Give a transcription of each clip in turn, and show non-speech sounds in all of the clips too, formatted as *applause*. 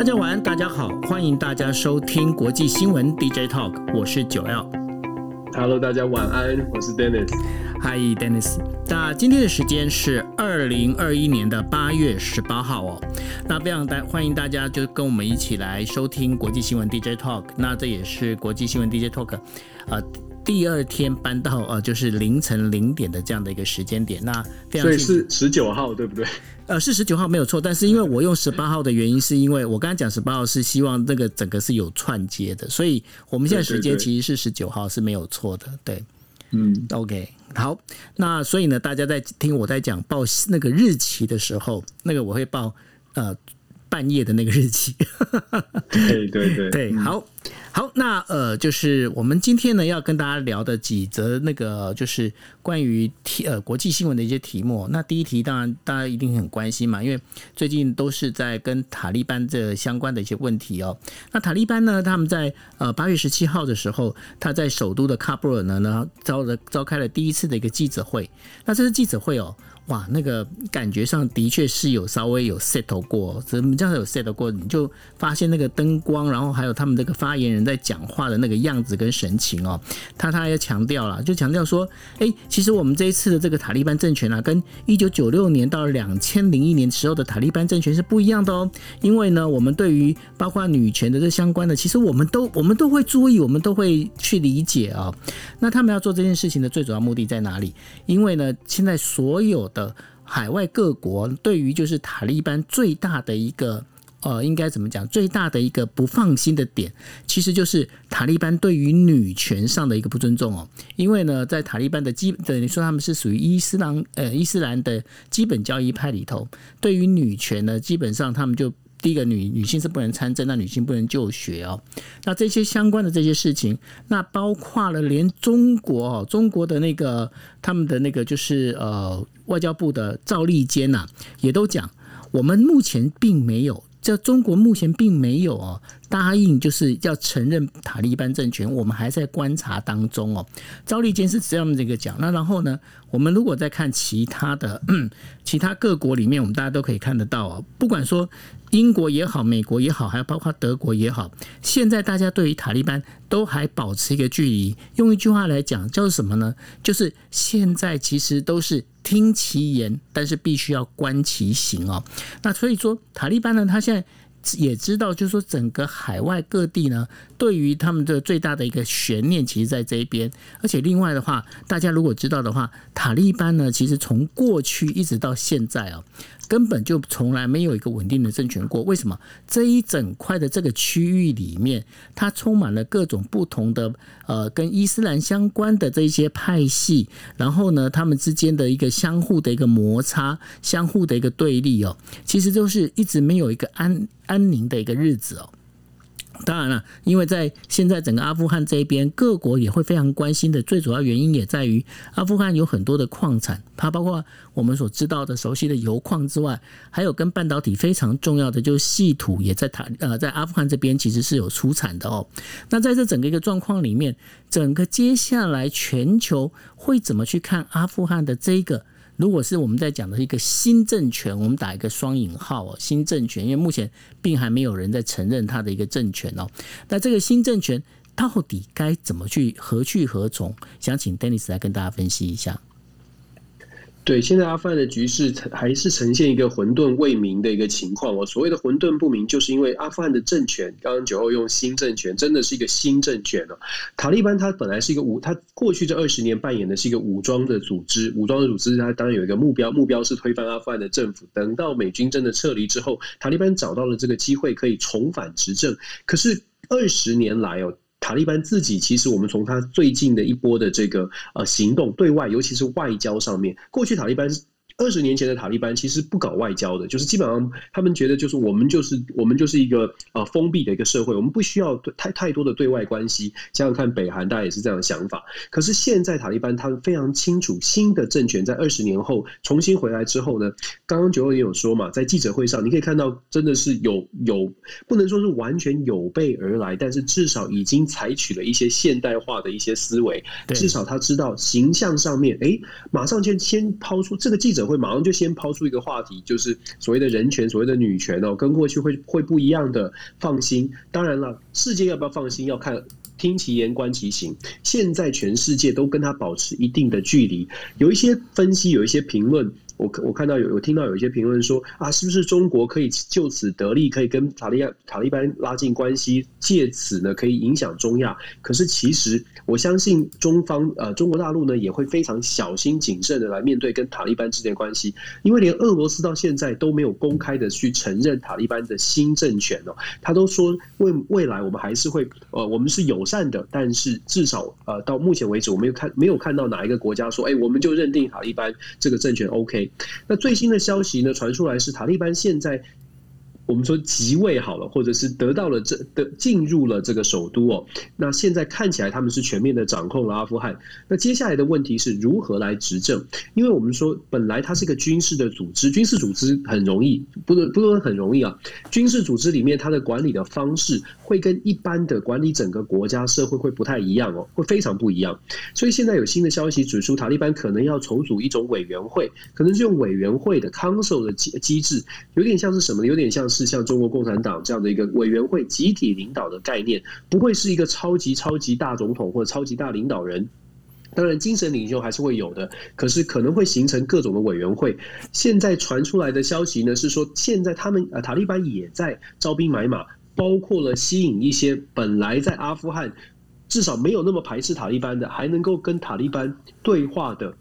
大家晚安，大家好，欢迎大家收听国际新闻 DJ Talk，我是九 L。Hello，大家晚安，我是 Dennis。Hi，Dennis。那今天的时间是二零二一年的八月十八号哦。那非常大欢迎大家就跟我们一起来收听国际新闻 DJ Talk。那这也是国际新闻 DJ Talk 啊、呃。第二天搬到呃，就是凌晨零点的这样的一个时间点，那非常所以是十九号对不对？呃，是十九号没有错，但是因为我用十八号的原因，是因为我刚才讲十八号是希望那个整个是有串接的，所以我们现在时间其实是十九号是没有错的，对，嗯，OK，好，那所以呢，大家在听我在讲报那个日期的时候，那个我会报呃。半夜的那个日期，对对对对，*laughs* 好好，那呃，就是我们今天呢要跟大家聊的几则那个就是关于题呃国际新闻的一些题目。那第一题当然大家一定很关心嘛，因为最近都是在跟塔利班这相关的一些问题哦。那塔利班呢，他们在呃八月十七号的时候，他在首都的喀布尔呢呢召了召开了第一次的一个记者会。那这次记者会哦。哇，那个感觉上的确是有稍微有 settle 过，怎么这样有 settle 过？你就发现那个灯光，然后还有他们这个发言人在讲话的那个样子跟神情哦，他他也强调了，就强调说，哎，其实我们这一次的这个塔利班政权啊，跟一九九六年到两千零一年时候的塔利班政权是不一样的哦，因为呢，我们对于包括女权的这相关的，其实我们都我们都会注意，我们都会去理解啊。那他们要做这件事情的最主要目的在哪里？因为呢，现在所有的海外各国对于就是塔利班最大的一个呃，应该怎么讲？最大的一个不放心的点，其实就是塔利班对于女权上的一个不尊重哦。因为呢，在塔利班的基等于说他们是属于伊斯兰呃伊斯兰的基本教义派里头，对于女权呢，基本上他们就。第一个女女性是不能参政，那女性不能就学哦。那这些相关的这些事情，那包括了连中国哦，中国的那个他们的那个就是呃外交部的赵立坚呐，也都讲，我们目前并没有。这中国目前并没有哦答应，就是要承认塔利班政权，我们还在观察当中哦。赵立坚是这样这个讲。那然后呢，我们如果再看其他的其他各国里面，我们大家都可以看得到哦，不管说英国也好，美国也好，还有包括德国也好，现在大家对于塔利班都还保持一个距离。用一句话来讲，叫做什么呢？就是现在其实都是。听其言，但是必须要观其行哦。那所以说，塔利班呢，他现在也知道，就是说，整个海外各地呢，对于他们的最大的一个悬念，其实在这一边。而且另外的话，大家如果知道的话，塔利班呢，其实从过去一直到现在啊。根本就从来没有一个稳定的政权过。为什么？这一整块的这个区域里面，它充满了各种不同的呃，跟伊斯兰相关的这些派系，然后呢，他们之间的一个相互的一个摩擦，相互的一个对立哦，其实就是一直没有一个安安宁的一个日子哦。当然了，因为在现在整个阿富汗这一边，各国也会非常关心的。最主要原因也在于，阿富汗有很多的矿产，它包括我们所知道的、熟悉的油矿之外，还有跟半导体非常重要的，就是稀土，也在塔呃在阿富汗这边其实是有出产的哦。那在这整个一个状况里面，整个接下来全球会怎么去看阿富汗的这个？如果是我们在讲的一个新政权，我们打一个双引号哦，新政权，因为目前并还没有人在承认他的一个政权哦。那这个新政权到底该怎么去何去何从？想请 Dennis 来跟大家分析一下。对，现在阿富汗的局势还是呈现一个混沌未明的一个情况。我所谓的混沌不明，就是因为阿富汗的政权，刚刚九号用新政权，真的是一个新政权哦。塔利班它本来是一个武，它过去这二十年扮演的是一个武装的组织，武装的组织它当然有一个目标，目标是推翻阿富汗的政府。等到美军真的撤离之后，塔利班找到了这个机会可以重返执政。可是二十年来哦。塔利班自己其实，我们从他最近的一波的这个呃行动，对外尤其是外交上面，过去塔利班。二十年前的塔利班其实不搞外交的，就是基本上他们觉得就是我们就是我们就是一个呃封闭的一个社会，我们不需要太太多的对外关系。想想看，北韩大家也是这样的想法。可是现在塔利班他们非常清楚，新的政权在二十年后重新回来之后呢，刚刚九二也有说嘛，在记者会上你可以看到，真的是有有不能说是完全有备而来，但是至少已经采取了一些现代化的一些思维，至少他知道形象上面，哎，马上就先抛出这个记者。会马上就先抛出一个话题，就是所谓的人权、所谓的女权哦，跟过去会会不一样的。放心，当然了，世界要不要放心，要看听其言观其行。现在全世界都跟他保持一定的距离，有一些分析，有一些评论。我我看到有有听到有一些评论说啊，是不是中国可以就此得利，可以跟塔利亚塔利班拉近关系，借此呢可以影响中亚？可是其实我相信中方呃中国大陆呢也会非常小心谨慎的来面对跟塔利班之间的关系，因为连俄罗斯到现在都没有公开的去承认塔利班的新政权哦，他都说未未来我们还是会呃我们是友善的，但是至少呃到目前为止我没有看没有看到哪一个国家说哎我们就认定塔利班这个政权 OK。那最新的消息呢，传出来是塔利班现在。我们说即位好了，或者是得到了这的进入了这个首都哦。那现在看起来他们是全面的掌控了阿富汗。那接下来的问题是如何来执政？因为我们说本来它是一个军事的组织，军事组织很容易，不能不能很容易啊。军事组织里面它的管理的方式会跟一般的管理整个国家社会会不太一样哦，会非常不一样。所以现在有新的消息指出，塔利班可能要重组一种委员会，可能是用委员会的 council 的机机制，有点像是什么？有点像是。是像中国共产党这样的一个委员会集体领导的概念，不会是一个超级超级大总统或者超级大领导人。当然，精神领袖还是会有的，可是可能会形成各种的委员会。现在传出来的消息呢，是说现在他们呃塔利班也在招兵买马，包括了吸引一些本来在阿富汗至少没有那么排斥塔利班的，还能够跟塔利班对话的。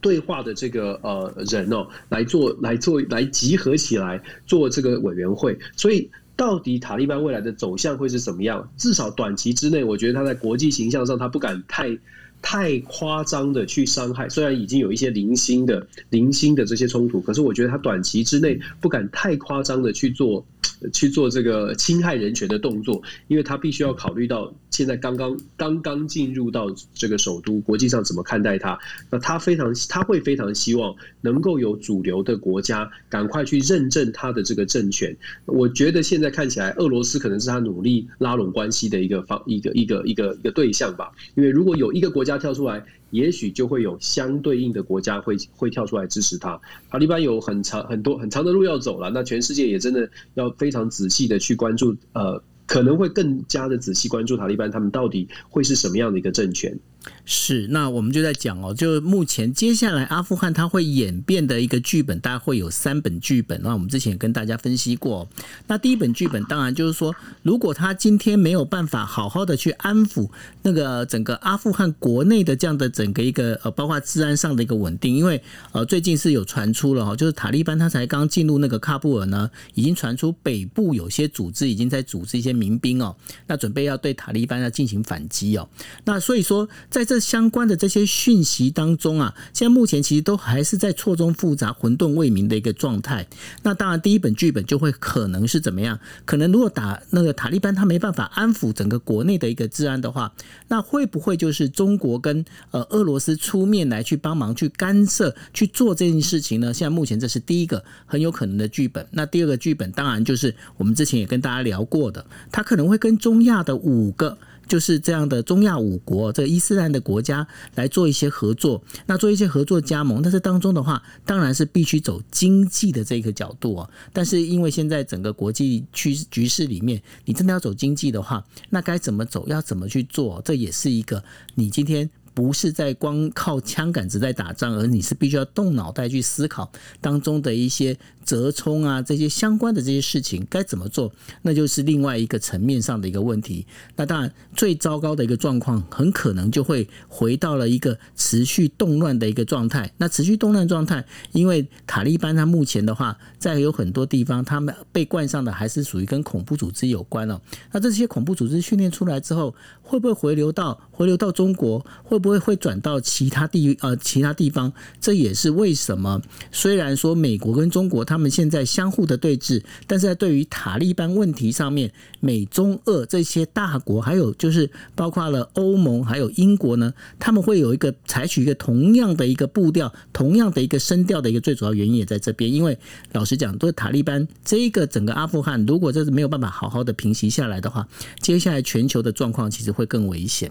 对话的这个呃人哦，来做来做来集合起来做这个委员会，所以到底塔利班未来的走向会是怎么样？至少短期之内，我觉得他在国际形象上，他不敢太太夸张的去伤害。虽然已经有一些零星的零星的这些冲突，可是我觉得他短期之内不敢太夸张的去做。去做这个侵害人权的动作，因为他必须要考虑到现在刚刚刚刚进入到这个首都，国际上怎么看待他？那他非常他会非常希望能够有主流的国家赶快去认证他的这个政权。我觉得现在看起来，俄罗斯可能是他努力拉拢关系的一个方一个一个一个一个对象吧。因为如果有一个国家跳出来。也许就会有相对应的国家会会跳出来支持他。塔利班有很长很多很长的路要走了，那全世界也真的要非常仔细的去关注，呃，可能会更加的仔细关注塔利班他们到底会是什么样的一个政权。是，那我们就在讲哦，就目前接下来阿富汗它会演变的一个剧本，大概会有三本剧本。那我们之前也跟大家分析过，那第一本剧本当然就是说，如果他今天没有办法好好的去安抚那个整个阿富汗国内的这样的整个一个呃，包括治安上的一个稳定，因为呃最近是有传出了哈，就是塔利班他才刚进入那个喀布尔呢，已经传出北部有些组织已经在组织一些民兵哦，那准备要对塔利班要进行反击哦，那所以说。在在这相关的这些讯息当中啊，现在目前其实都还是在错综复杂、混沌未明的一个状态。那当然，第一本剧本就会可能是怎么样？可能如果打那个塔利班他没办法安抚整个国内的一个治安的话，那会不会就是中国跟呃俄罗斯出面来去帮忙去干涉去做这件事情呢？现在目前这是第一个很有可能的剧本。那第二个剧本当然就是我们之前也跟大家聊过的，他可能会跟中亚的五个。就是这样的中亚五国，这个伊斯兰的国家来做一些合作，那做一些合作加盟。但是当中的话，当然是必须走经济的这个角度哦。但是因为现在整个国际趋局势里面，你真的要走经济的话，那该怎么走？要怎么去做？这也是一个你今天。不是在光靠枪杆子在打仗，而你是必须要动脑袋去思考当中的一些折冲啊，这些相关的这些事情该怎么做，那就是另外一个层面上的一个问题。那当然，最糟糕的一个状况，很可能就会回到了一个持续动乱的一个状态。那持续动乱状态，因为塔利班他目前的话，在有很多地方，他们被冠上的还是属于跟恐怖组织有关哦。那这些恐怖组织训练出来之后，会不会回流到回流到中国？会不会会转到其他地域呃其他地方？这也是为什么虽然说美国跟中国他们现在相互的对峙，但是在对于塔利班问题上面，美中俄这些大国，还有就是包括了欧盟还有英国呢，他们会有一个采取一个同样的一个步调，同样的一个声调的一个最主要原因也在这边。因为老实讲，对塔利班这一个整个阿富汗，如果这是没有办法好好的平息下来的话，接下来全球的状况其实会更危险。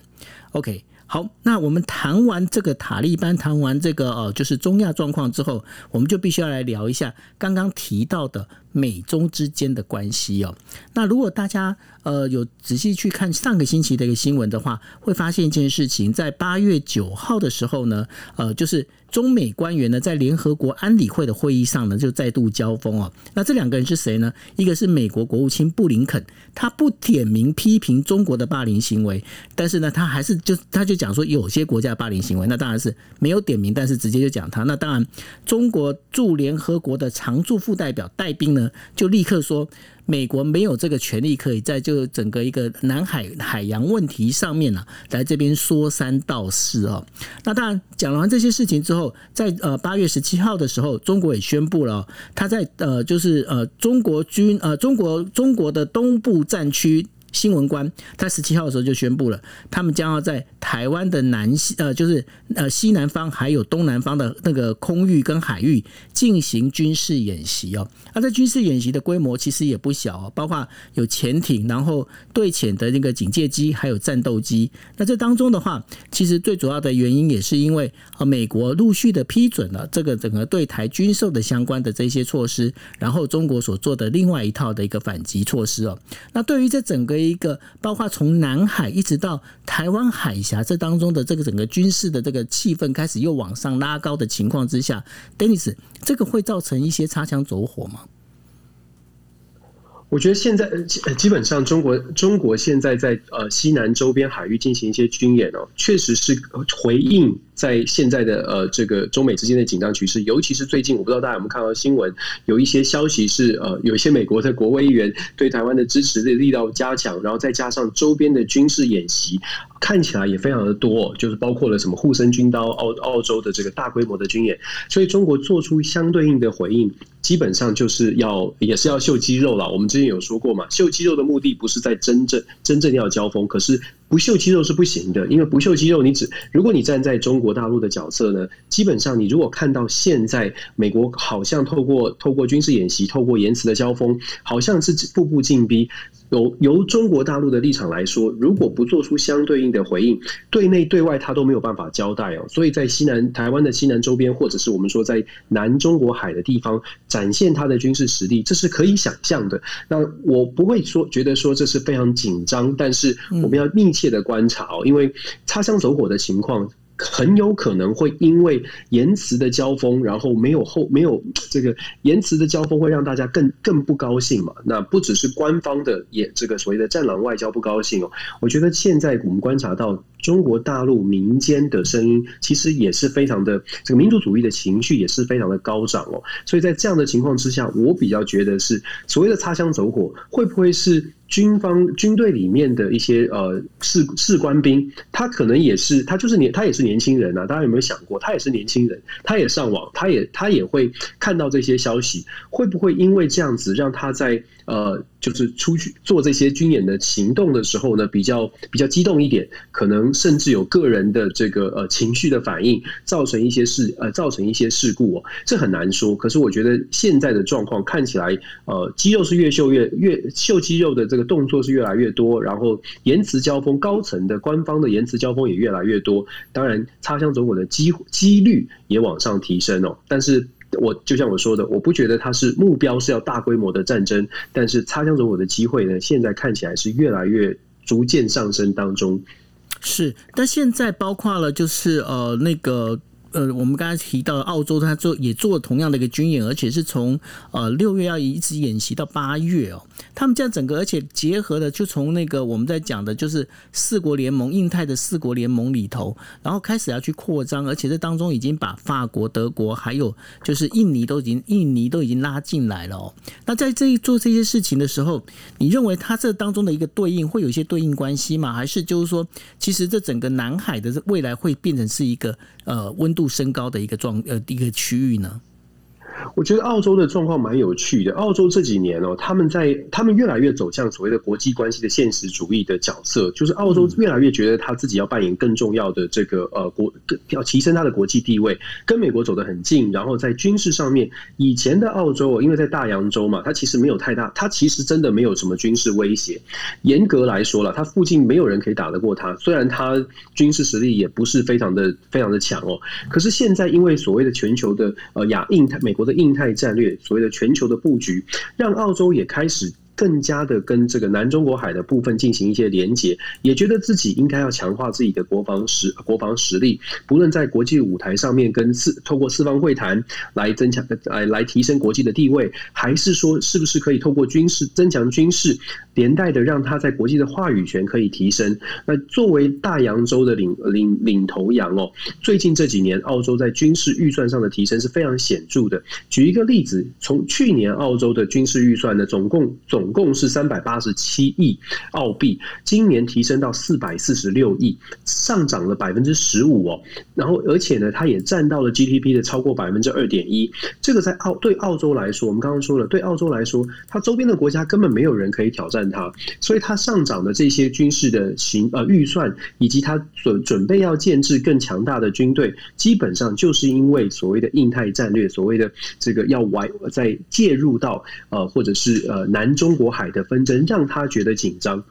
OK。好，那我们谈完这个塔利班，谈完这个呃，就是中亚状况之后，我们就必须要来聊一下刚刚提到的美中之间的关系哦。那如果大家呃有仔细去看上个星期的一个新闻的话，会发现一件事情，在八月九号的时候呢，呃，就是中美官员呢在联合国安理会的会议上呢就再度交锋哦。那这两个人是谁呢？一个是美国国务卿布林肯，他不点名批评中国的霸凌行为，但是呢，他还是就他就。讲说有些国家霸凌行为，那当然是没有点名，但是直接就讲他。那当然，中国驻联合国的常驻副代表戴斌呢，就立刻说，美国没有这个权利可以在就整个一个南海海洋问题上面呢，来这边说三道四哦。那当然讲完这些事情之后，在呃八月十七号的时候，中国也宣布了，他在呃就是呃中国军呃中国中国的东部战区。新闻官在十七号的时候就宣布了，他们将要在台湾的南西呃，就是呃西南方还有东南方的那个空域跟海域进行军事演习哦。那在军事演习的规模其实也不小哦，包括有潜艇，然后对潜的那个警戒机，还有战斗机。那这当中的话，其实最主要的原因也是因为呃美国陆续的批准了这个整个对台军售的相关的这些措施，然后中国所做的另外一套的一个反击措施哦。那对于这整个一个包括从南海一直到台湾海峡这当中的这个整个军事的这个气氛开始又往上拉高的情况之下，Dennis，这个会造成一些擦枪走火吗？我觉得现在基本上中国中国现在在呃西南周边海域进行一些军演哦，确实是回应在现在的呃这个中美之间的紧张局势，尤其是最近我不知道大家有没有看到新闻，有一些消息是呃有一些美国的国会议员对台湾的支持的力道加强，然后再加上周边的军事演习，看起来也非常的多，就是包括了什么护身军刀、澳澳洲的这个大规模的军演，所以中国做出相对应的回应。基本上就是要也是要秀肌肉了。我们之前有说过嘛，秀肌肉的目的不是在真正真正要交锋，可是不秀肌肉是不行的，因为不秀肌肉，你只如果你站在中国大陆的角色呢，基本上你如果看到现在美国好像透过透过军事演习，透过言辞的交锋，好像是步步进逼。由由中国大陆的立场来说，如果不做出相对应的回应，对内对外他都没有办法交代哦。所以在西南台湾的西南周边，或者是我们说在南中国海的地方展现他的军事实力，这是可以想象的。那我不会说觉得说这是非常紧张，但是我们要密切的观察哦，因为擦枪走火的情况。很有可能会因为言辞的交锋，然后没有后没有这个言辞的交锋，会让大家更更不高兴嘛？那不只是官方的也这个所谓的战狼外交不高兴哦。我觉得现在我们观察到中国大陆民间的声音，其实也是非常的这个民族主义的情绪也是非常的高涨哦。所以在这样的情况之下，我比较觉得是所谓的擦枪走火，会不会是？军方军队里面的一些呃士士官兵，他可能也是他就是年他也是年轻人啊，大家有没有想过，他也是年轻人，他也上网，他也他也会看到这些消息，会不会因为这样子让他在呃就是出去做这些军演的行动的时候呢，比较比较激动一点，可能甚至有个人的这个呃情绪的反应，造成一些事呃造成一些事故哦，这很难说。可是我觉得现在的状况看起来，呃肌肉是越秀越越秀肌肉的这。这个动作是越来越多，然后言辞交锋，高层的官方的言辞交锋也越来越多。当然，擦枪走火的机几率也往上提升哦。但是我就像我说的，我不觉得它是目标是要大规模的战争，但是擦枪走火的机会呢，现在看起来是越来越逐渐上升当中。是，但现在包括了就是呃那个。呃，我们刚才提到澳洲，他做也做了同样的一个军演，而且是从呃六月要一直演习到八月哦。他们这样整个，而且结合的就从那个我们在讲的，就是四国联盟、印太的四国联盟里头，然后开始要去扩张，而且这当中已经把法国、德国还有就是印尼都已经印尼都已经拉进来了哦。那在这一做这些事情的时候，你认为它这当中的一个对应会有一些对应关系吗？还是就是说，其实这整个南海的未来会变成是一个呃温度升高的一个状呃一个区域呢？我觉得澳洲的状况蛮有趣的。澳洲这几年哦，他们在他们越来越走向所谓的国际关系的现实主义的角色，就是澳洲越来越觉得他自己要扮演更重要的这个呃国，要提升他的国际地位，跟美国走得很近。然后在军事上面，以前的澳洲因为在大洋洲嘛，它其实没有太大，它其实真的没有什么军事威胁。严格来说了，它附近没有人可以打得过它。虽然它军事实力也不是非常的非常的强哦，可是现在因为所谓的全球的呃亚印太美国的印太战略，所谓的全球的布局，让澳洲也开始。更加的跟这个南中国海的部分进行一些连结，也觉得自己应该要强化自己的国防实国防实力，不论在国际舞台上面跟四透过四方会谈来增强来来提升国际的地位，还是说是不是可以透过军事增强军事，连带的让他在国际的话语权可以提升。那作为大洋洲的领领领头羊哦，最近这几年澳洲在军事预算上的提升是非常显著的。举一个例子，从去年澳洲的军事预算呢，总共总总共是三百八十七亿澳币，今年提升到四百四十六亿，上涨了百分之十五哦。然后，而且呢，它也占到了 GDP 的超过百分之二点一。这个在澳对澳洲来说，我们刚刚说了，对澳洲来说，它周边的国家根本没有人可以挑战它，所以它上涨的这些军事的行呃预算，以及它准准备要建制更强大的军队，基本上就是因为所谓的印太战略，所谓的这个要外在介入到呃或者是呃南中。国海的纷争让他觉得紧张。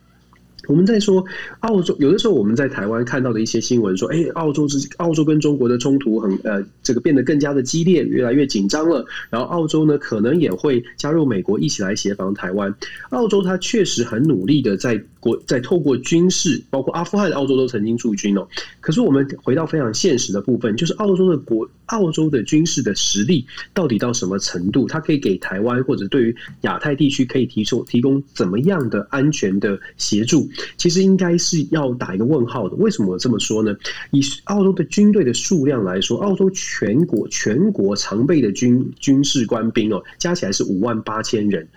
我们在说澳洲，有的时候我们在台湾看到的一些新闻说，哎，澳洲之澳洲跟中国的冲突很呃，这个变得更加的激烈，越来越紧张了。然后澳洲呢，可能也会加入美国一起来协防台湾。澳洲它确实很努力的在国在透过军事，包括阿富汗，澳洲都曾经驻军哦。可是我们回到非常现实的部分，就是澳洲的国。澳洲的军事的实力到底到什么程度？它可以给台湾或者对于亚太地区可以提出提供怎么样的安全的协助？其实应该是要打一个问号的。为什么这么说呢？以澳洲的军队的数量来说，澳洲全国全国常备的军军事官兵哦，加起来是五万八千人。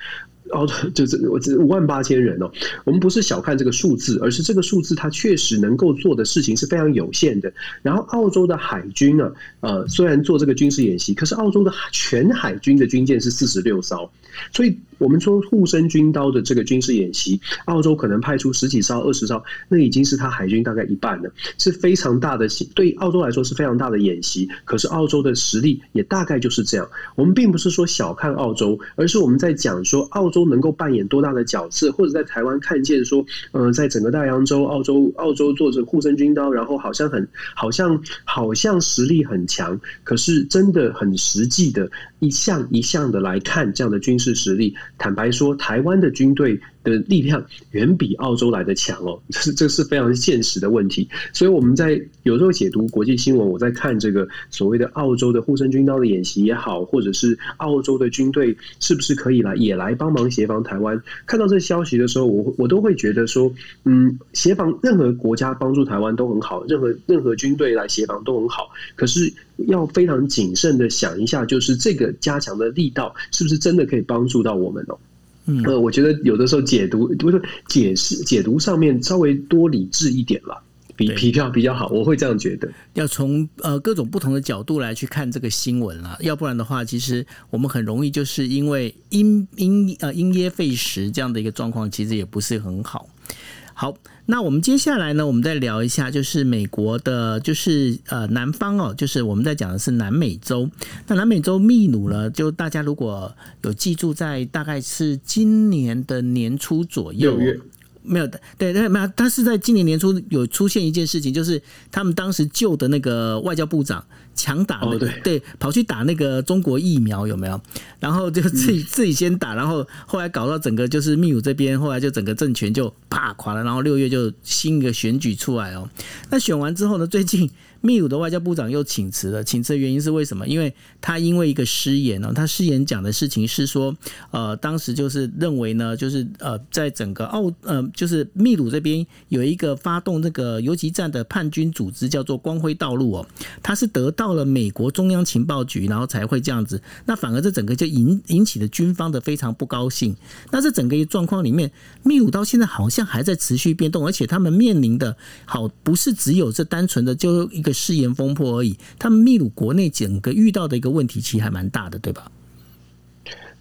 哦，*laughs* 就是我五万八千人哦，我们不是小看这个数字，而是这个数字它确实能够做的事情是非常有限的。然后，澳洲的海军呢，呃，虽然做这个军事演习，可是澳洲的全海军的军舰是四十六艘，所以。我们说护身军刀的这个军事演习，澳洲可能派出十几艘、二十艘，那已经是他海军大概一半了，是非常大的。对澳洲来说是非常大的演习。可是澳洲的实力也大概就是这样。我们并不是说小看澳洲，而是我们在讲说澳洲能够扮演多大的角色，或者在台湾看见说，呃，在整个大洋洲，澳洲澳洲做着护身军刀，然后好像很好像好像实力很强，可是真的很实际的一项一项的来看这样的军事实力。坦白说，台湾的军队的力量远比澳洲来的强哦，这是这是非常现实的问题。所以我们在有时候解读国际新闻，我在看这个所谓的澳洲的护身军刀的演习也好，或者是澳洲的军队是不是可以来也来帮忙协防台湾？看到这消息的时候，我我都会觉得说，嗯，协防任何国家帮助台湾都很好，任何任何军队来协防都很好。可是要非常谨慎的想一下，就是这个加强的力道是不是真的可以帮助到我们哦？嗯，呃，我觉得有的时候解读，不是解释解读上面稍微多理智一点了，比比较比较好，我会这样觉得。要从呃各种不同的角度来去看这个新闻了，要不然的话，其实我们很容易就是因为因因呃因噎废食这样的一个状况，其实也不是很好。好，那我们接下来呢，我们再聊一下，就是美国的，就是呃南方哦，就是我们在讲的是南美洲。那南美洲秘鲁呢，就大家如果有记住，在大概是今年的年初左右，没有的，对对没有，他是在今年年初有出现一件事情，就是他们当时旧的那个外交部长。强打的、那个哦、对，跑去打那个中国疫苗有没有？然后就自己 *laughs* 自己先打，然后后来搞到整个就是秘鲁这边，后来就整个政权就啪垮了。然后六月就新一个选举出来哦。那选完之后呢，最近秘鲁的外交部长又请辞了。请辞的原因是为什么？因为他因为一个失言哦，他失言讲的事情是说，呃，当时就是认为呢，就是呃，在整个澳呃，就是秘鲁这边有一个发动这个游击战的叛军组织叫做光辉道路哦，他是得到。了美国中央情报局，然后才会这样子。那反而这整个就引引起了军方的非常不高兴。那这整个一状况里面，秘鲁到现在好像还在持续变动，而且他们面临的好不是只有这单纯的就一个失言风波而已。他们秘鲁国内整个遇到的一个问题，其实还蛮大的，对吧？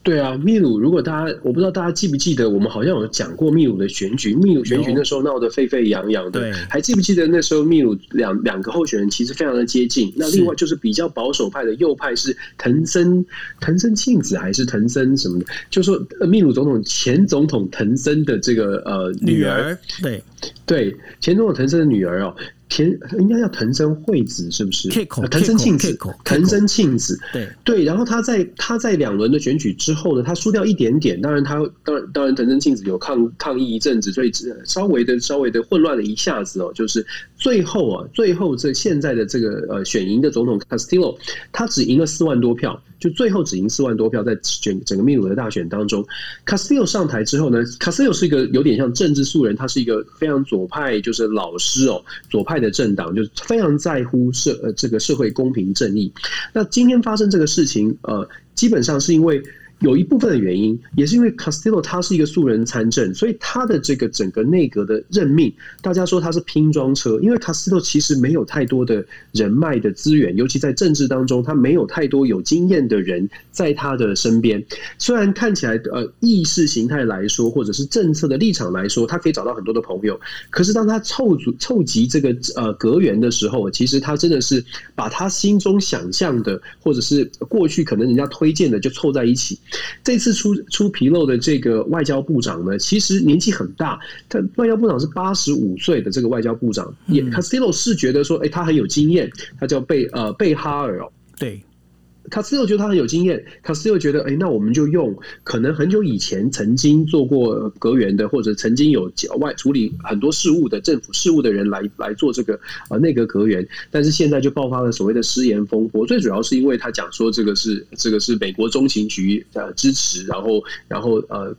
对啊，秘鲁，如果大家我不知道大家记不记得，我们好像有讲过秘鲁的选举，秘鲁选举那时候闹得沸沸扬扬的，还记不记得那时候秘鲁两两个候选人其实非常的接近？那另外就是比较保守派的右派是藤森藤森庆子还是藤森什么的？就说秘鲁总统前总统藤森的这个呃女儿，对对，前总统藤森的女儿哦。田应该叫藤森惠子是不是？藤森庆子，藤森庆子，对对。然后他在他在两轮的选举之后呢，他输掉一点点。当然他当然当然藤森庆子有抗抗议一阵子，所以稍微的稍微的混乱了一下子哦。就是最后啊，最后这现在的这个呃选赢的总统 Castillo，他只赢了四万多票。就最后只赢四万多票，在选整个秘鲁的大选当中，Castillo 上台之后呢，Castillo 是一个有点像政治素人，他是一个非常左派，就是老师哦，左派的政党，就是非常在乎社呃这个社会公平正义。那今天发生这个事情，呃，基本上是因为。有一部分的原因，也是因为 Castillo 他是一个素人参政，所以他的这个整个内阁的任命，大家说他是拼装车，因为 Castillo 其实没有太多的人脉的资源，尤其在政治当中，他没有太多有经验的人在他的身边。虽然看起来呃意识形态来说，或者是政策的立场来说，他可以找到很多的朋友，可是当他凑足凑集这个呃阁员的时候，其实他真的是把他心中想象的，或者是过去可能人家推荐的就凑在一起。这次出出纰漏的这个外交部长呢，其实年纪很大，他外交部长是八十五岁的这个外交部长，也 Castillo 是觉得说，哎，他很有经验，他叫贝呃贝哈尔哦，对。卡斯又觉得他很有经验，卡斯又觉得，哎，那我们就用可能很久以前曾经做过阁员的，或者曾经有外处理很多事务的政府事务的人来来做这个呃内阁阁员，但是现在就爆发了所谓的失言风波，最主要是因为他讲说这个是这个是美国中情局呃支持，然后然后呃。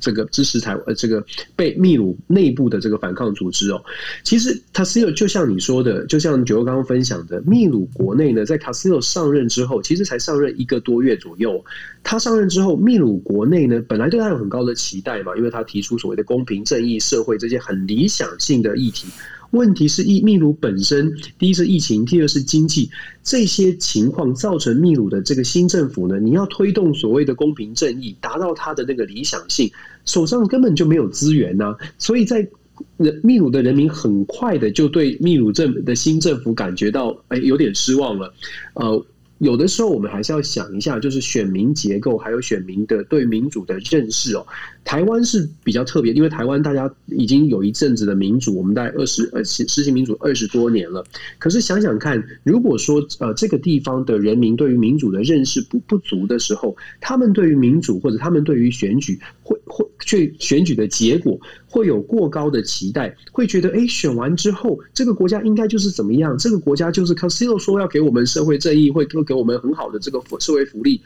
这个支持台呃，这个被秘鲁内部的这个反抗组织哦，其实卡斯蒂奥就像你说的，就像九欧刚刚分享的，秘鲁国内呢，在卡斯蒂奥上任之后，其实才上任一个多月左右。他上任之后，秘鲁国内呢，本来对他有很高的期待嘛，因为他提出所谓的公平正义社会这些很理想性的议题。问题是，秘鲁本身，第一是疫情，第二是经济，这些情况造成秘鲁的这个新政府呢，你要推动所谓的公平正义，达到他的那个理想性，手上根本就没有资源呐，所以在人秘鲁的人民很快的就对秘鲁政的新政府感觉到，哎，有点失望了，呃。有的时候，我们还是要想一下，就是选民结构，还有选民的对民主的认识哦。台湾是比较特别，因为台湾大家已经有一阵子的民主，我们大概二十呃实行民主二十多年了。可是想想看，如果说呃这个地方的人民对于民主的认识不不足的时候，他们对于民主或者他们对于选举会会去选举的结果会有过高的期待，会觉得哎选完之后这个国家应该就是怎么样，这个国家就是 c a s i l o 说要给我们社会正义会给我们很好的这个社会福利，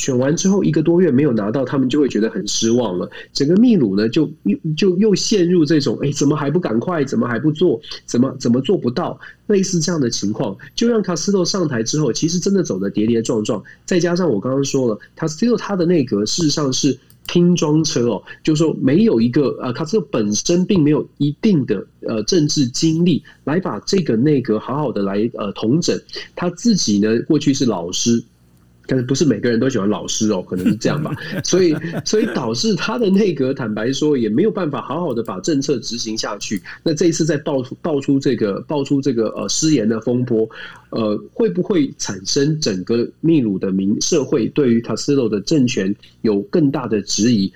选完之后一个多月没有拿到，他们就会觉得很失望了。整个秘鲁呢，就又就又陷入这种，哎，怎么还不赶快？怎么还不做？怎么怎么做不到？类似这样的情况，就让卡斯蒂奥上台之后，其实真的走得跌跌撞撞。再加上我刚刚说了，卡斯蒂奥他的内阁事实上是拼装车哦，就是说没有一个呃，卡斯蒂奥本身并没有一定的呃政治经历来把这个内阁好好的来呃统整。他自己呢，过去是老师。但是不是每个人都喜欢老师哦，可能是这样吧。*laughs* 所以，所以导致他的内阁坦白说也没有办法好好的把政策执行下去。那这一次再爆出爆出这个爆出这个呃失言的风波，呃，会不会产生整个秘鲁的民社会对于卡斯洛的政权有更大的质疑？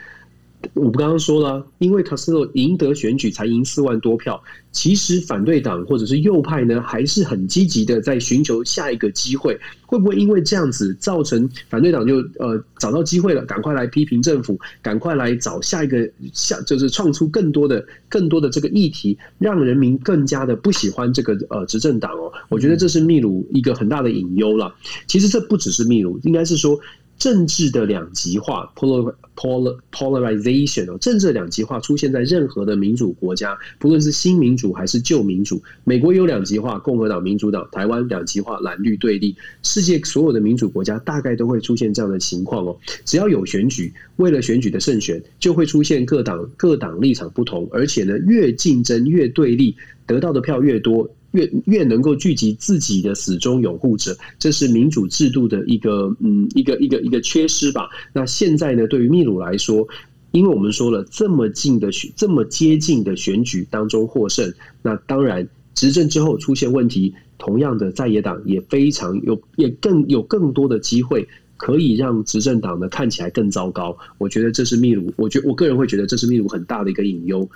我刚刚说了，因为卡斯蒂奥赢得选举才赢四万多票。其实反对党或者是右派呢，还是很积极的在寻求下一个机会。会不会因为这样子造成反对党就呃找到机会了，赶快来批评政府，赶快来找下一个下就是创出更多的更多的这个议题，让人民更加的不喜欢这个呃执政党哦。我觉得这是秘鲁一个很大的隐忧了。其实这不只是秘鲁，应该是说政治的两极化 （polarization） 哦，政治的两极化出现在任何的民主国家，不论是新民主还是旧民主。美国有两极化，共和党、民主党；台湾两极化，蓝绿对立。世界所有的民主国家大概都会出现这样的情况哦。只要有选举，为了选举的胜选，就会出现各党各党立场不同，而且呢，越竞争越对立，得到的票越多。越越能够聚集自己的死忠拥护者，这是民主制度的一个嗯一个一个一个缺失吧。那现在呢，对于秘鲁来说，因为我们说了这么近的选这么接近的选举当中获胜，那当然执政之后出现问题，同样的在野党也非常有也更有更多的机会可以让执政党呢看起来更糟糕。我觉得这是秘鲁，我觉我个人会觉得这是秘鲁很大的一个隐忧。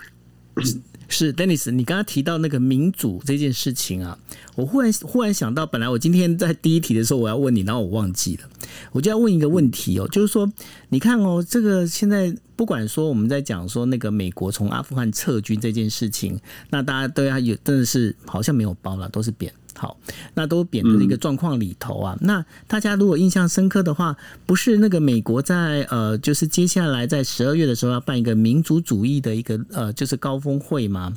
是，Dennis，你刚刚提到那个民主这件事情啊，我忽然忽然想到，本来我今天在第一题的时候我要问你，然后我忘记了，我就要问一个问题哦，就是说，你看哦，这个现在不管说我们在讲说那个美国从阿富汗撤军这件事情，那大家都要有真的是好像没有包了，都是扁。好，那都贬的一个状况里头啊，嗯、那大家如果印象深刻的话，不是那个美国在呃，就是接下来在十二月的时候要办一个民族主义的一个呃，就是高峰会吗？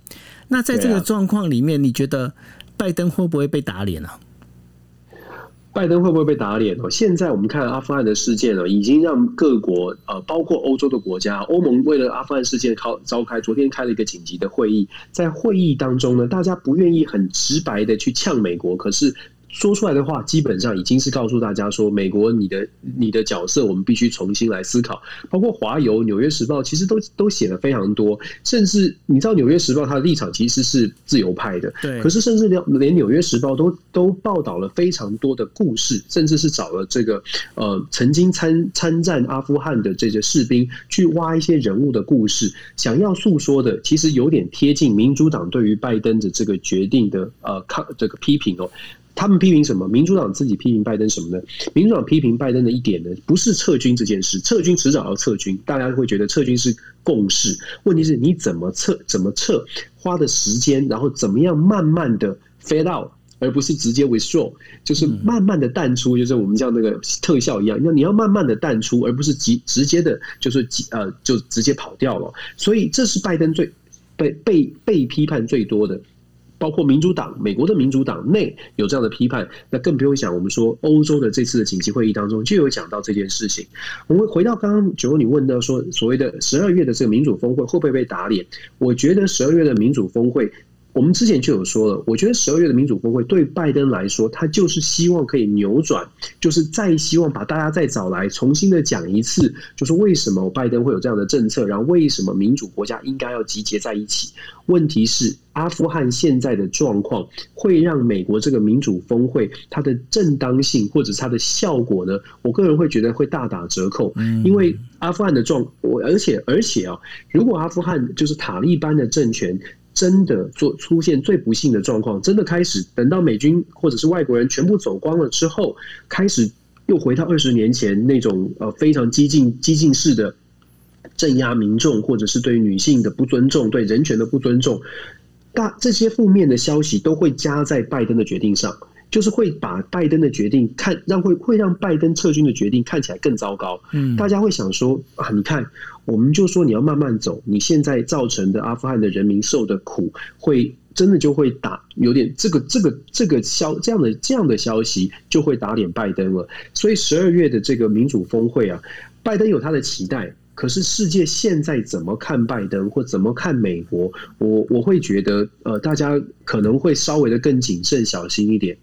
那在这个状况里面，你觉得拜登会不会被打脸啊？拜登会不会被打脸？哦，现在我们看阿富汗的事件呢，已经让各国呃，包括欧洲的国家，欧盟为了阿富汗事件开召开，昨天开了一个紧急的会议，在会议当中呢，大家不愿意很直白的去呛美国，可是。说出来的话，基本上已经是告诉大家说，美国你的你的角色，我们必须重新来思考。包括华邮、纽约时报，其实都都写了非常多。甚至你知道，纽约时报它的立场其实是自由派的，对。可是甚至连连纽约时报都都报道了非常多的故事，甚至是找了这个呃曾经参参战阿富汗的这些士兵去挖一些人物的故事，想要诉说的，其实有点贴近民主党对于拜登的这个决定的呃抗这个批评哦。他们批评什么？民主党自己批评拜登什么呢？民主党批评拜登的一点呢，不是撤军这件事，撤军迟早要撤军，大家会觉得撤军是共识。问题是你怎么撤？怎么撤？花的时间，然后怎么样慢慢的 fade out，而不是直接 withdraw，就是慢慢的淡出，就是我们像那个特效一样，那你要慢慢的淡出，而不是直直接的，就是呃就直接跑掉了。所以这是拜登最被被被批判最多的。包括民主党，美国的民主党内有这样的批判，那更不用讲。我们说欧洲的这次的紧急会议当中就有讲到这件事情。我们回到刚刚九欧你问到说，所谓的十二月的这个民主峰会会不会被打脸？我觉得十二月的民主峰会。我们之前就有说了，我觉得十二月的民主峰会对拜登来说，他就是希望可以扭转，就是再希望把大家再找来，重新的讲一次，就是为什么拜登会有这样的政策，然后为什么民主国家应该要集结在一起。问题是，阿富汗现在的状况会让美国这个民主峰会它的正当性或者它的效果呢？我个人会觉得会大打折扣，因为阿富汗的状，我而且而且啊，如果阿富汗就是塔利班的政权。真的做出现最不幸的状况，真的开始等到美军或者是外国人全部走光了之后，开始又回到二十年前那种呃非常激进激进式的镇压民众，或者是对女性的不尊重、对人权的不尊重，大这些负面的消息都会加在拜登的决定上。就是会把拜登的决定看让会会让拜登撤军的决定看起来更糟糕。嗯，大家会想说啊，你看，我们就说你要慢慢走，你现在造成的阿富汗的人民受的苦，会真的就会打有点这个这个这个消这样的这样的消息就会打脸拜登了。所以十二月的这个民主峰会啊，拜登有他的期待，可是世界现在怎么看拜登或怎么看美国，我我会觉得呃，大家可能会稍微的更谨慎小心一点。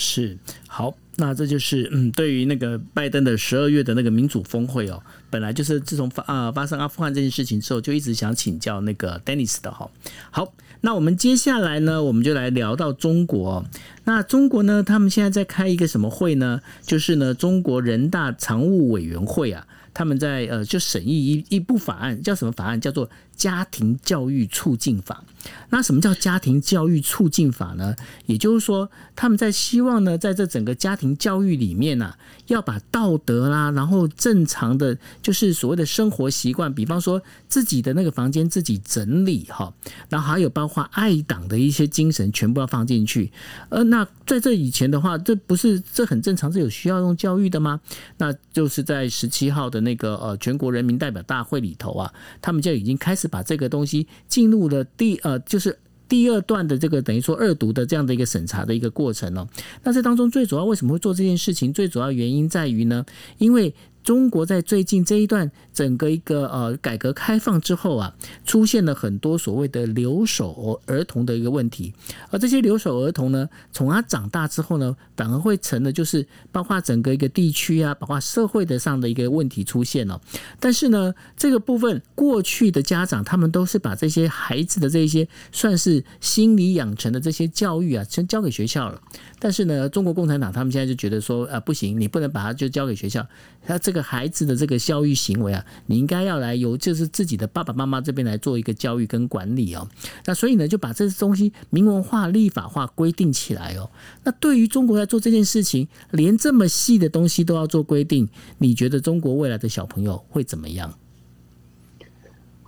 是好，那这就是嗯，对于那个拜登的十二月的那个民主峰会哦，本来就是自从发啊发生阿富汗这件事情之后，就一直想请教那个 Dennis 的哈。好，那我们接下来呢，我们就来聊到中国。那中国呢，他们现在在开一个什么会呢？就是呢，中国人大常务委员会啊。他们在呃，就审议一一部法案，叫什么法案？叫做《家庭教育促进法》。那什么叫家庭教育促进法呢？也就是说，他们在希望呢，在这整个家庭教育里面呢、要把道德啦，然后正常的就是所谓的生活习惯，比方说自己的那个房间自己整理哈，然后还有包括爱党的一些精神，全部要放进去。呃，那在这以前的话，这不是这很正常，这有需要用教育的吗？那就是在十七号的那个呃全国人民代表大会里头啊，他们就已经开始把这个东西进入了第呃就是。第二段的这个等于说二读的这样的一个审查的一个过程哦，那这当中最主要为什么会做这件事情？最主要原因在于呢，因为。中国在最近这一段整个一个呃改革开放之后啊，出现了很多所谓的留守儿童的一个问题，而这些留守儿童呢，从他长大之后呢，反而会成了就是包括整个一个地区啊，包括社会的上的一个问题出现了。但是呢，这个部分过去的家长他们都是把这些孩子的这些算是心理养成的这些教育啊，先交给学校了。但是呢，中国共产党他们现在就觉得说啊，不行，你不能把它就交给学校，他这。个孩子的这个教育行为啊，你应该要来由就是自己的爸爸妈妈这边来做一个教育跟管理哦。那所以呢，就把这东西明文化、立法化、规定起来哦。那对于中国来做这件事情，连这么细的东西都要做规定，你觉得中国未来的小朋友会怎么样？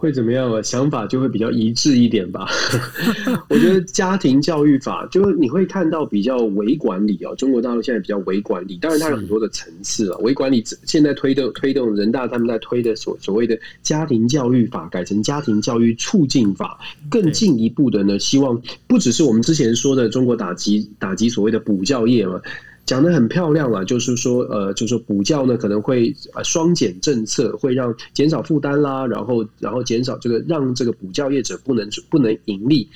会怎么样啊？想法就会比较一致一点吧。*laughs* 我觉得家庭教育法，就你会看到比较微管理哦。中国大陆现在比较微管理，当然它有很多的层次啊。微管理现在推动推动人大他们在推的所所谓的家庭教育法，改成家庭教育促进法，更进一步的呢，希望不只是我们之前说的中国打击打击所谓的补教业嘛。讲的很漂亮啊，就是说，呃，就是说补教呢可能会呃双减政策，会让减少负担啦，然后然后减少这个让这个补教业者不能不能盈利。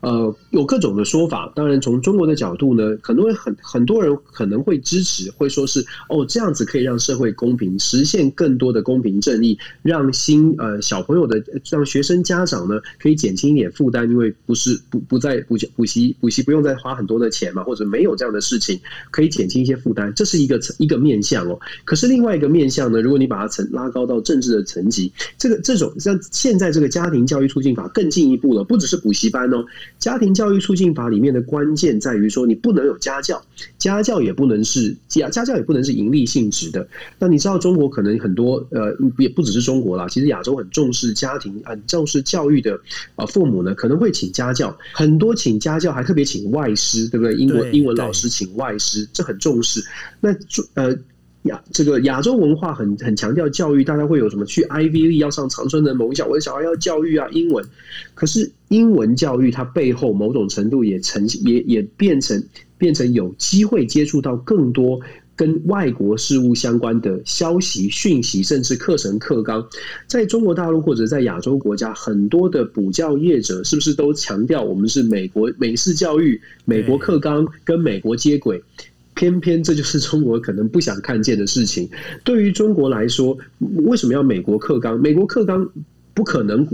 呃，有各种的说法。当然，从中国的角度呢，很多人很很多人可能会支持，会说是哦，这样子可以让社会公平，实现更多的公平正义，让新呃小朋友的让学生家长呢可以减轻一点负担，因为不是不不再补补习补习不用再花很多的钱嘛，或者没有这样的事情，可以减轻一些负担，这是一个一个面向哦。可是另外一个面向呢，如果你把它层拉高到政治的层级，这个这种像现在这个家庭教育促进法更进一步了，不只是补习班哦。家庭教育促进法里面的关键在于说，你不能有家教，家教也不能是家家教也不能是盈利性质的。那你知道中国可能很多呃，也不只是中国啦，其实亚洲很重视家庭很重视教育的啊，父母呢可能会请家教，很多请家教还特别请外师，对不对？英文英文老师请外师，这很重视。那呃。亚这个亚洲文化很很强调教育，大家会有什么去 Ivy League 要上长春的某一小，我的小孩要教育啊英文。可是英文教育它背后某种程度也成也也变成变成有机会接触到更多跟外国事务相关的消息讯息，甚至课程课纲。在中国大陆或者在亚洲国家，很多的补教业者是不是都强调我们是美国美式教育、美国课纲跟美国接轨？偏偏这就是中国可能不想看见的事情。对于中国来说，为什么要美国课纲？美国课纲不可能，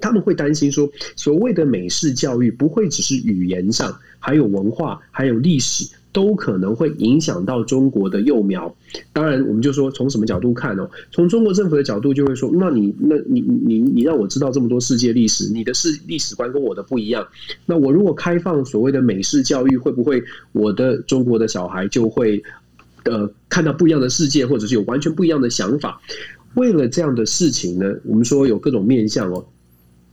他们会担心说，所谓的美式教育不会只是语言上，还有文化，还有历史。都可能会影响到中国的幼苗。当然，我们就说从什么角度看哦？从中国政府的角度就会说，那你那你你你让我知道这么多世界历史，你的世历史观跟我的不一样。那我如果开放所谓的美式教育，会不会我的中国的小孩就会呃看到不一样的世界，或者是有完全不一样的想法？为了这样的事情呢，我们说有各种面向哦。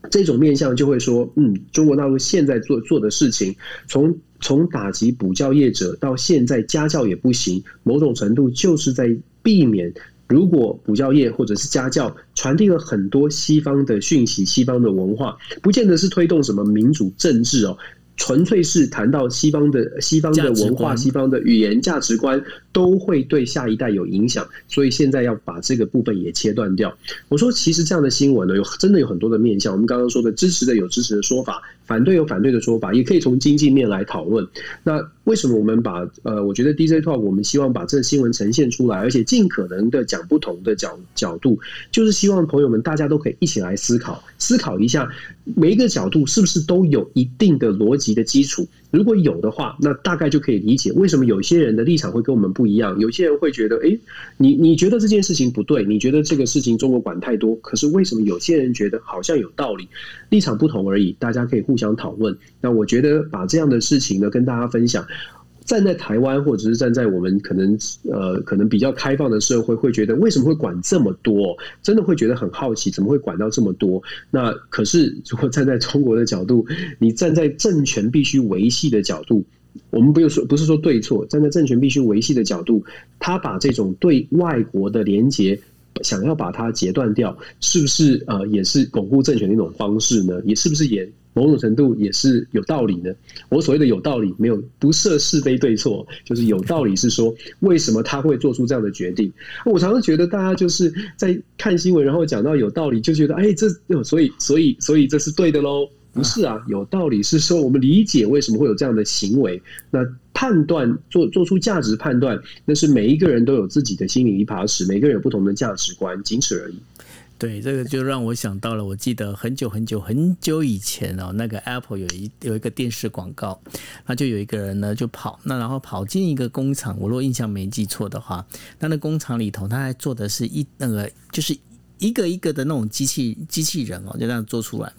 这种面向就会说，嗯，中国大陆现在做做的事情，从从打击补教业者到现在家教也不行，某种程度就是在避免，如果补教业或者是家教传递了很多西方的讯息、西方的文化，不见得是推动什么民主政治哦。纯粹是谈到西方的西方的文化、西方的语言、价值观，都会对下一代有影响，所以现在要把这个部分也切断掉。我说，其实这样的新闻呢，有真的有很多的面向。我们刚刚说的支持的有支持的说法，反对有反对的说法，也可以从经济面来讨论。那为什么我们把呃，我觉得 DJ Talk 我们希望把这个新闻呈现出来，而且尽可能的讲不同的角角度，就是希望朋友们大家都可以一起来思考，思考一下每一个角度是不是都有一定的逻辑。的基础，如果有的话，那大概就可以理解为什么有些人的立场会跟我们不一样。有些人会觉得，哎，你你觉得这件事情不对，你觉得这个事情中国管太多，可是为什么有些人觉得好像有道理？立场不同而已，大家可以互相讨论。那我觉得把这样的事情呢跟大家分享。站在台湾，或者是站在我们可能呃可能比较开放的社会，会觉得为什么会管这么多？真的会觉得很好奇，怎么会管到这么多？那可是如果站在中国的角度，你站在政权必须维系的角度，我们不用说不是说对错，站在政权必须维系的角度，他把这种对外国的连接。想要把它截断掉，是不是呃也是巩固政权的一种方式呢？也是不是也某种程度也是有道理的？我所谓的有道理，没有不设是非对错，就是有道理是说为什么他会做出这样的决定？我常常觉得大家就是在看新闻，然后讲到有道理，就觉得哎，这所以所以所以这是对的喽。不是啊，有道理是说我们理解为什么会有这样的行为，那判断做做出价值判断，那是每一个人都有自己的心理一把尺，每个人有不同的价值观，仅此而已。对，这个就让我想到了，我记得很久很久很久以前哦，那个 Apple 有一有一个电视广告，那就有一个人呢就跑，那然后跑进一个工厂，我如果印象没记错的话，那那工厂里头他还做的是一那个就是一个一个的那种机器机器人哦，就这样做出来。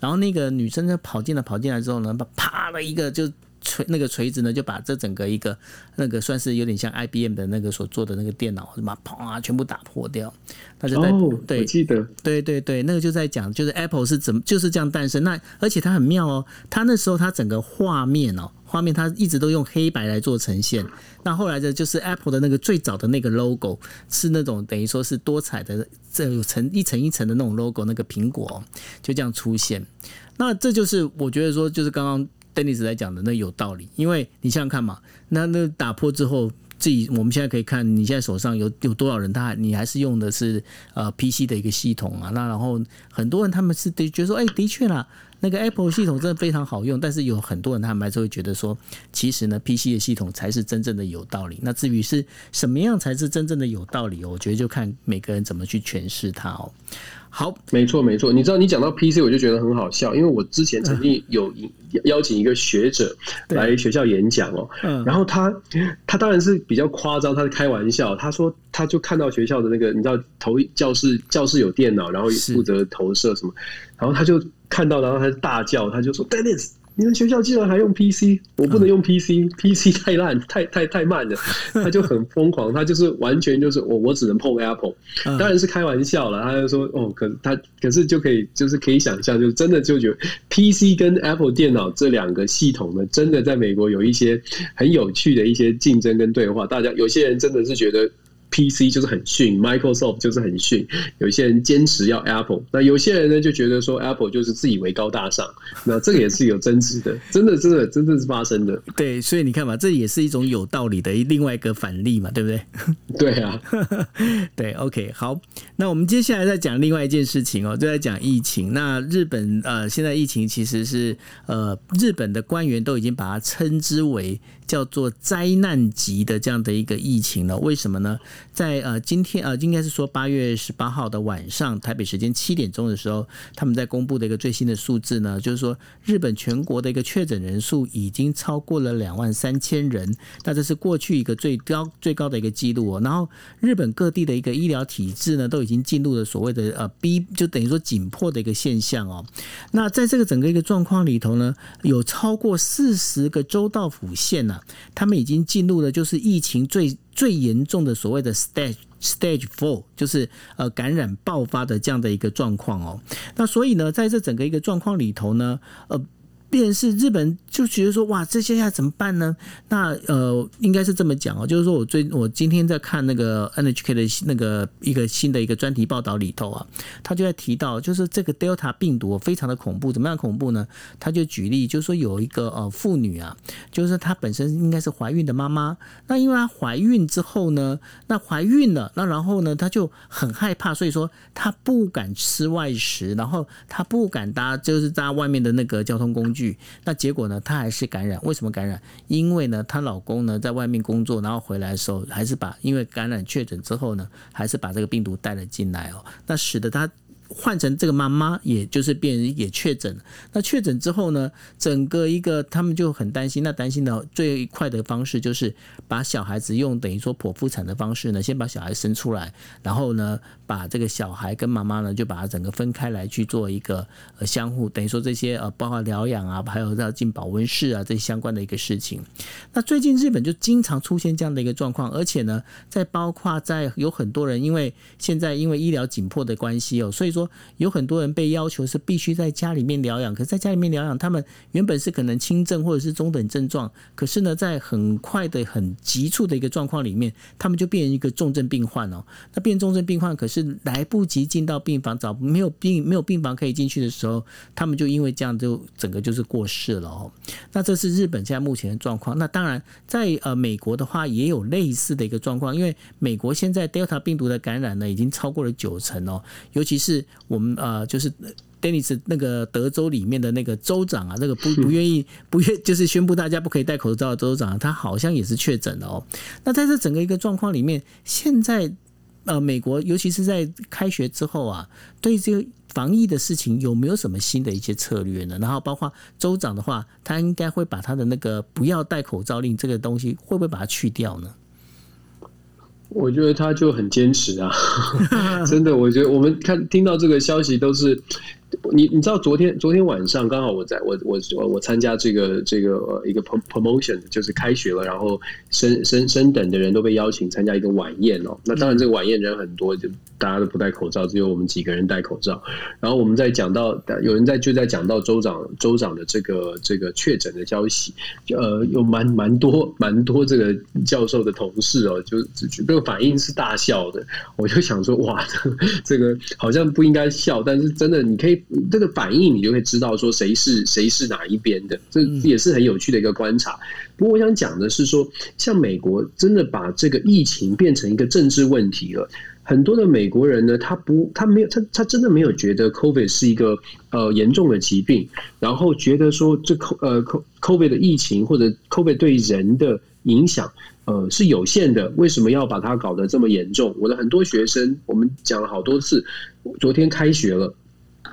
然后那个女生就跑进来，跑进来之后呢，啪的一个就锤那个锤子呢，就把这整个一个那个算是有点像 IBM 的那个所做的那个电脑，什么砰啊，全部打破掉。那就在、哦、对，我记得，对对对，那个就在讲，就是 Apple 是怎么就是这样诞生。那而且它很妙哦，它那时候它整个画面哦。画面它一直都用黑白来做呈现，那后来的就是 Apple 的那个最早的那个 logo 是那种等于说是多彩的，这有层一层一层的那种 logo，那个苹果就这样出现。那这就是我觉得说，就是刚刚邓丽斯来讲的那有道理，因为你想想看嘛，那那打破之后，自己我们现在可以看你现在手上有有多少人，他还你还是用的是呃 PC 的一个系统啊，那然后很多人他们是的觉得说，哎，的确啦。那个 Apple 系统真的非常好用，但是有很多人他们还是会觉得说，其实呢，PC 的系统才是真正的有道理。那至于是什么样才是真正的有道理哦，我觉得就看每个人怎么去诠释它哦。好，没错没错，你知道你讲到 PC，我就觉得很好笑，因为我之前曾经有邀请一个学者来学校演讲哦，然后他他当然是比较夸张，他是开玩笑，他说他就看到学校的那个，你知道投教室教室有电脑，然后负责投射什么，然后他就。看到，然后他就大叫，他就说：“Dennis，你们学校竟然还用 PC，我不能用 PC，PC、嗯、太烂，太太太慢了。*laughs* ”他就很疯狂，他就是完全就是我，我只能碰 Apple，当然是开玩笑了。他就说：“哦，可他可是就可以，就是可以想象，就真的就觉得 PC 跟 Apple 电脑这两个系统呢，真的在美国有一些很有趣的一些竞争跟对话。大家有些人真的是觉得。” PC 就是很逊，Microsoft 就是很逊。有些人坚持要 Apple，那有些人呢就觉得说 Apple 就是自以为高大上。那这个也是有争执的，*laughs* 真的，真的，真的是发生的。对，所以你看嘛，这也是一种有道理的另外一个反例嘛，对不对？*laughs* 对啊，*laughs* 对，OK，好，那我们接下来再讲另外一件事情哦，就在讲疫情。那日本呃，现在疫情其实是呃，日本的官员都已经把它称之为。叫做灾难级的这样的一个疫情了，为什么呢？在呃今天呃应该是说八月十八号的晚上，台北时间七点钟的时候，他们在公布的一个最新的数字呢，就是说日本全国的一个确诊人数已经超过了两万三千人，那这是过去一个最高最高的一个记录哦。然后日本各地的一个医疗体制呢，都已经进入了所谓的呃逼，就等于说紧迫的一个现象哦。那在这个整个一个状况里头呢，有超过四十个州道府县呢。他们已经进入了就是疫情最最严重的所谓的 stage stage four，就是呃感染爆发的这样的一个状况哦。那所以呢，在这整个一个状况里头呢，呃。便是日本就觉得说哇，这些要怎么办呢？那呃，应该是这么讲哦，就是说我最我今天在看那个 NHK 的那个一个新的一个专题报道里头啊，他就在提到，就是这个 Delta 病毒非常的恐怖，怎么样恐怖呢？他就举例，就是说有一个呃妇女啊，就是她本身应该是怀孕的妈妈，那因为她怀孕之后呢，那怀孕了，那然后呢，她就很害怕，所以说她不敢吃外食，然后她不敢搭，就是搭外面的那个交通工具。那结果呢？她还是感染。为什么感染？因为呢，她老公呢在外面工作，然后回来的时候，还是把因为感染确诊之后呢，还是把这个病毒带了进来哦。那使得她换成这个妈妈，也就是变成也确诊。那确诊之后呢，整个一个他们就很担心。那担心的最快的方式就是把小孩子用等于说剖腹产的方式呢，先把小孩生出来，然后呢，把这个小孩跟妈妈呢就把它整个分开来去做一个呃相互等于说这些呃包括疗养啊，还有要进保温室啊这些相关的一个事情。那最近日本就经常出现这样的一个状况，而且呢，在包括在有很多人因为现在因为医疗紧迫的关系哦，所以说有很多人被要求是必须在家里面疗养。可是在家里面疗养，他们原本是可能轻症或者是中等症状，可是呢，在很快的很急促的一个状况里面，他们就变成一个重症病患哦。那变重症病患，可是来不及进到病房，找没有病没有病房可以进去的时候，他们就因为这样就整个就是过世了哦。那这是日本现在目前的状况。那当然，在呃美国的话也有类似的一个状况，因为美国现在 Delta 病毒的感染呢已经超过了九成哦，尤其是我们呃就是 Dennis 那个德州里面的那个州长啊，这个不不愿意 *laughs* 不愿就是宣布大家不可以戴口罩的州长，他好像也是确诊了哦。那在这整个一个状况里面，现在呃美国尤其是在开学之后啊，对这个防疫的事情有没有什么新的一些策略呢？然后包括州长的话，他应该会把他的那个不要戴口罩令这个东西会不会把它去掉呢？我觉得他就很坚持啊，*laughs* *laughs* 真的，我觉得我们看听到这个消息都是。你你知道昨天昨天晚上刚好我在我我我我参加这个这个一个 promotion 就是开学了，然后升升升等的人都被邀请参加一个晚宴哦。那当然这个晚宴人很多，就大家都不戴口罩，只有我们几个人戴口罩。然后我们在讲到有人在就在讲到州长州长的这个这个确诊的消息，呃，有蛮蛮多蛮多这个教授的同事哦，就这个反应是大笑的。我就想说哇，这个好像不应该笑，但是真的你可以。这个反应，你就会知道说谁是谁是哪一边的，这也是很有趣的一个观察。不过我想讲的是说，像美国真的把这个疫情变成一个政治问题了。很多的美国人呢，他不，他没有，他他真的没有觉得 COVID 是一个呃严重的疾病，然后觉得说这 CO 呃 COVID 的疫情或者 COVID 对人的影响呃是有限的，为什么要把它搞得这么严重？我的很多学生，我们讲了好多次，昨天开学了。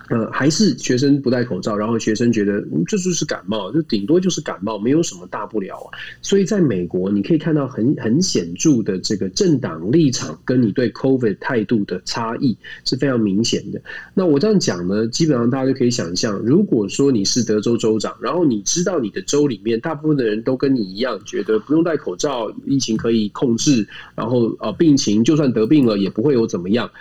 呃，还是学生不戴口罩，然后学生觉得这就是感冒，就顶多就是感冒，没有什么大不了。所以在美国，你可以看到很很显著的这个政党立场跟你对 COVID 态度的差异是非常明显的。那我这样讲呢，基本上大家就可以想象，如果说你是德州州长，然后你知道你的州里面大部分的人都跟你一样，觉得不用戴口罩，疫情可以控制，然后呃病情就算得病了也不会有怎么样。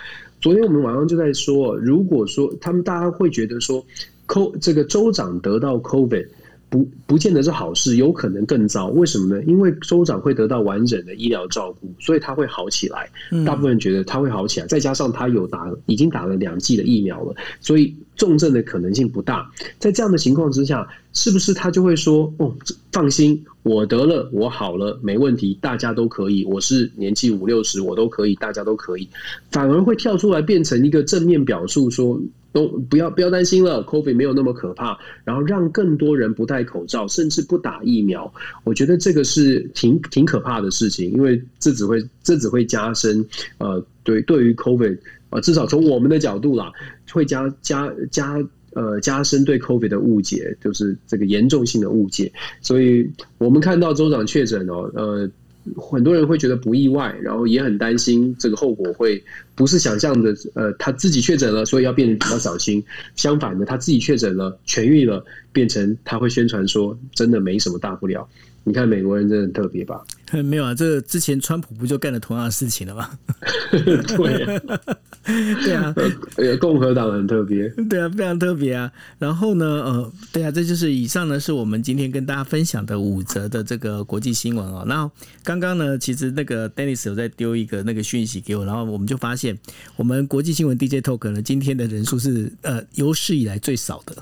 昨天我们晚上就在说，如果说他们大家会觉得说，CO 这个州长得到 COVID 不不见得是好事，有可能更糟。为什么呢？因为州长会得到完整的医疗照顾，所以他会好起来。大部分人觉得他会好起来，再加上他有打已经打了两剂的疫苗了，所以重症的可能性不大。在这样的情况之下，是不是他就会说：“哦，放心。”我得了，我好了，没问题，大家都可以。我是年纪五六十，我都可以，大家都可以。反而会跳出来变成一个正面表述，说都不要不要担心了，COVID 没有那么可怕。然后让更多人不戴口罩，甚至不打疫苗。我觉得这个是挺挺可怕的事情，因为这只会这只会加深呃，对对于 COVID 呃，至少从我们的角度啦，会加加加。呃，加深对 COVID 的误解，就是这个严重性的误解。所以我们看到州长确诊哦，呃，很多人会觉得不意外，然后也很担心这个后果会不是想象的。呃，他自己确诊了，所以要变得比较小心。相反的，他自己确诊了，痊愈了，变成他会宣传说真的没什么大不了。你看美国人真的很特别吧？*laughs* 没有啊，这个之前川普不就干了同样的事情了吗？*laughs* 对啊，*laughs* 对啊，共和党很特别，对啊，非常特别啊。然后呢，呃，对啊，这就是以上呢，是我们今天跟大家分享的五则的这个国际新闻哦。然后刚刚呢，其实那个 Dennis 有在丢一个那个讯息给我，然后我们就发现，我们国际新闻 DJ Talk 呢，今天的人数是呃有史以来最少的。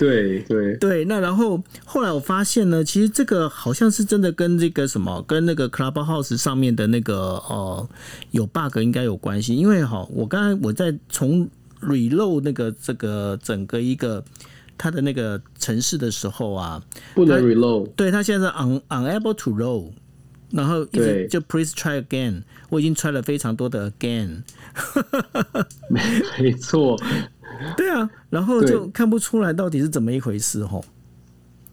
对对。对，那然后后来我发现呢，其实这个好像是真的跟这个什么，跟那个 Clubhouse 上面的那个呃有 bug 应该有关系，因为哈，我刚才我在从 reload 那个这个整个一个它的那个城市的时候啊，不能 reload，对，它现在是 un unable to roll。然后一直就 please try again，我已经 try 了非常多的 again，没 *laughs* 没错，对啊，然后就看不出来到底是怎么一回事吼。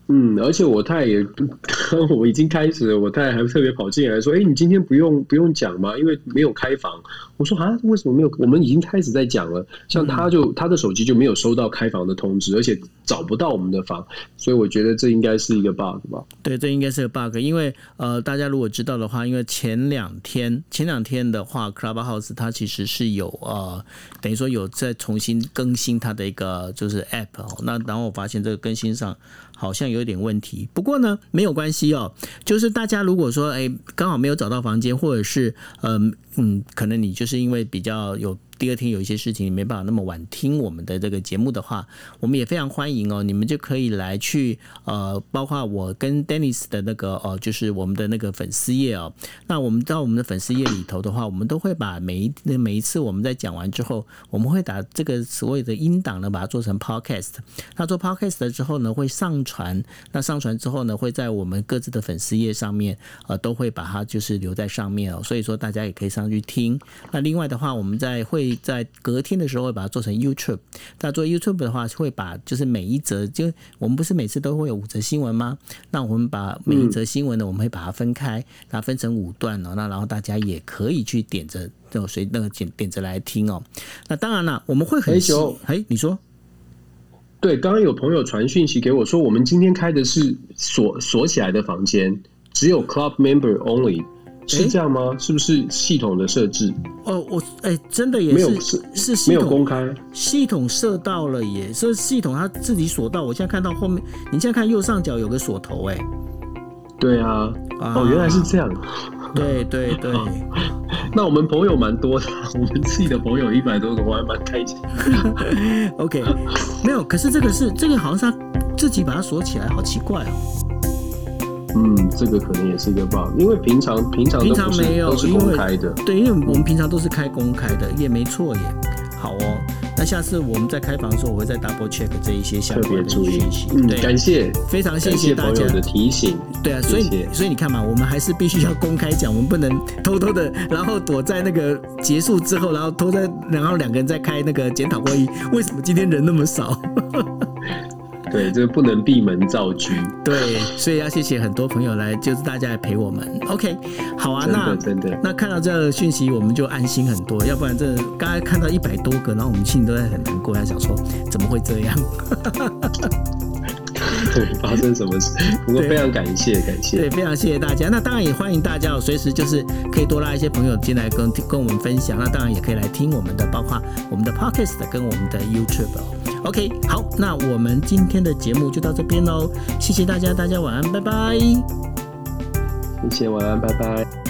嗯，而且我太太也，*laughs* 我已经开始了，我太太还特别跑进来说：“哎、欸，你今天不用不用讲吗？因为没有开房。”我说：“啊，为什么没有？我们已经开始在讲了。”像他就他的手机就没有收到开房的通知，而且找不到我们的房，所以我觉得这应该是一个 bug 吧？对，这应该是个 bug，因为呃，大家如果知道的话，因为前两天前两天的话，Clubhouse 它其实是有呃，等于说有在重新更新它的一个就是 app 哦。那然后我发现这个更新上。好像有点问题，不过呢，没有关系哦。就是大家如果说，哎，刚好没有找到房间，或者是，嗯嗯，可能你就是因为比较有。第二天有一些事情你没办法那么晚听我们的这个节目的话，我们也非常欢迎哦，你们就可以来去呃，包括我跟 Dennis 的那个哦，就是我们的那个粉丝页哦。那我们到我们的粉丝页里头的话，我们都会把每一每一次我们在讲完之后，我们会把这个所谓的音档呢，把它做成 Podcast。那做 Podcast 之后呢，会上传。那上传之后呢，会在我们各自的粉丝页上面呃，都会把它就是留在上面哦。所以说大家也可以上去听。那另外的话，我们在会。在隔天的时候会把它做成 YouTube。那做 YouTube 的话，会把就是每一则，就我们不是每次都会有五则新闻吗？那我们把每一则新闻呢，我们会把它分开，那分成五段哦。那然后大家也可以去点着，就随那个点点着来听哦。那当然了，我们会很久。哎，你说？对，刚刚有朋友传讯息给我说，我们今天开的是锁锁起来的房间，只有 Club Member Only。是这样吗？欸、是不是系统的设置？哦，我哎、欸，真的也是没有是是系统没有公开，系统设到了耶，所以系统它自己锁到。我现在看到后面，你现在看右上角有个锁头，哎，对啊，哦，原来是这样，对对对，那我们朋友蛮多的，我们自己的朋友一百多个，我还蛮开心。*laughs* OK，没有，可是这个是这个好像是他自己把它锁起来，好奇怪哦。嗯，这个可能也是一个 bug，因为平常平常平常没有都是公开的，对，因为我们平常都是开公开的，也没错耶。好哦，那下次我们在开房的时候，我会再 double check 这一些相关的讯息。嗯，感谢，非常谢谢大家的提醒。对啊，所以所以你看嘛，我们还是必须要公开讲，我们不能偷偷的，然后躲在那个结束之后，然后偷在，然后两个人在开那个检讨会议。为什么今天人那么少？*laughs* 对，这个不能闭门造车。*laughs* 对，所以要谢谢很多朋友来，就是大家来陪我们。OK，好啊，那真的，那看到这个讯息，我们就安心很多。要不然这刚才看到一百多个，然后我们心里都在很难过，在想说怎么会这样？对，*laughs* 发生什么事？不过非常感谢，感谢，对，非常谢谢大家。那当然也欢迎大家随时就是可以多拉一些朋友进来跟跟我们分享。那当然也可以来听我们的，包括我们的 Podcast 跟我们的 YouTube。OK，好，那我们今天的节目就到这边喽，谢谢大家，大家晚安，拜拜。谢谢，晚安，拜拜。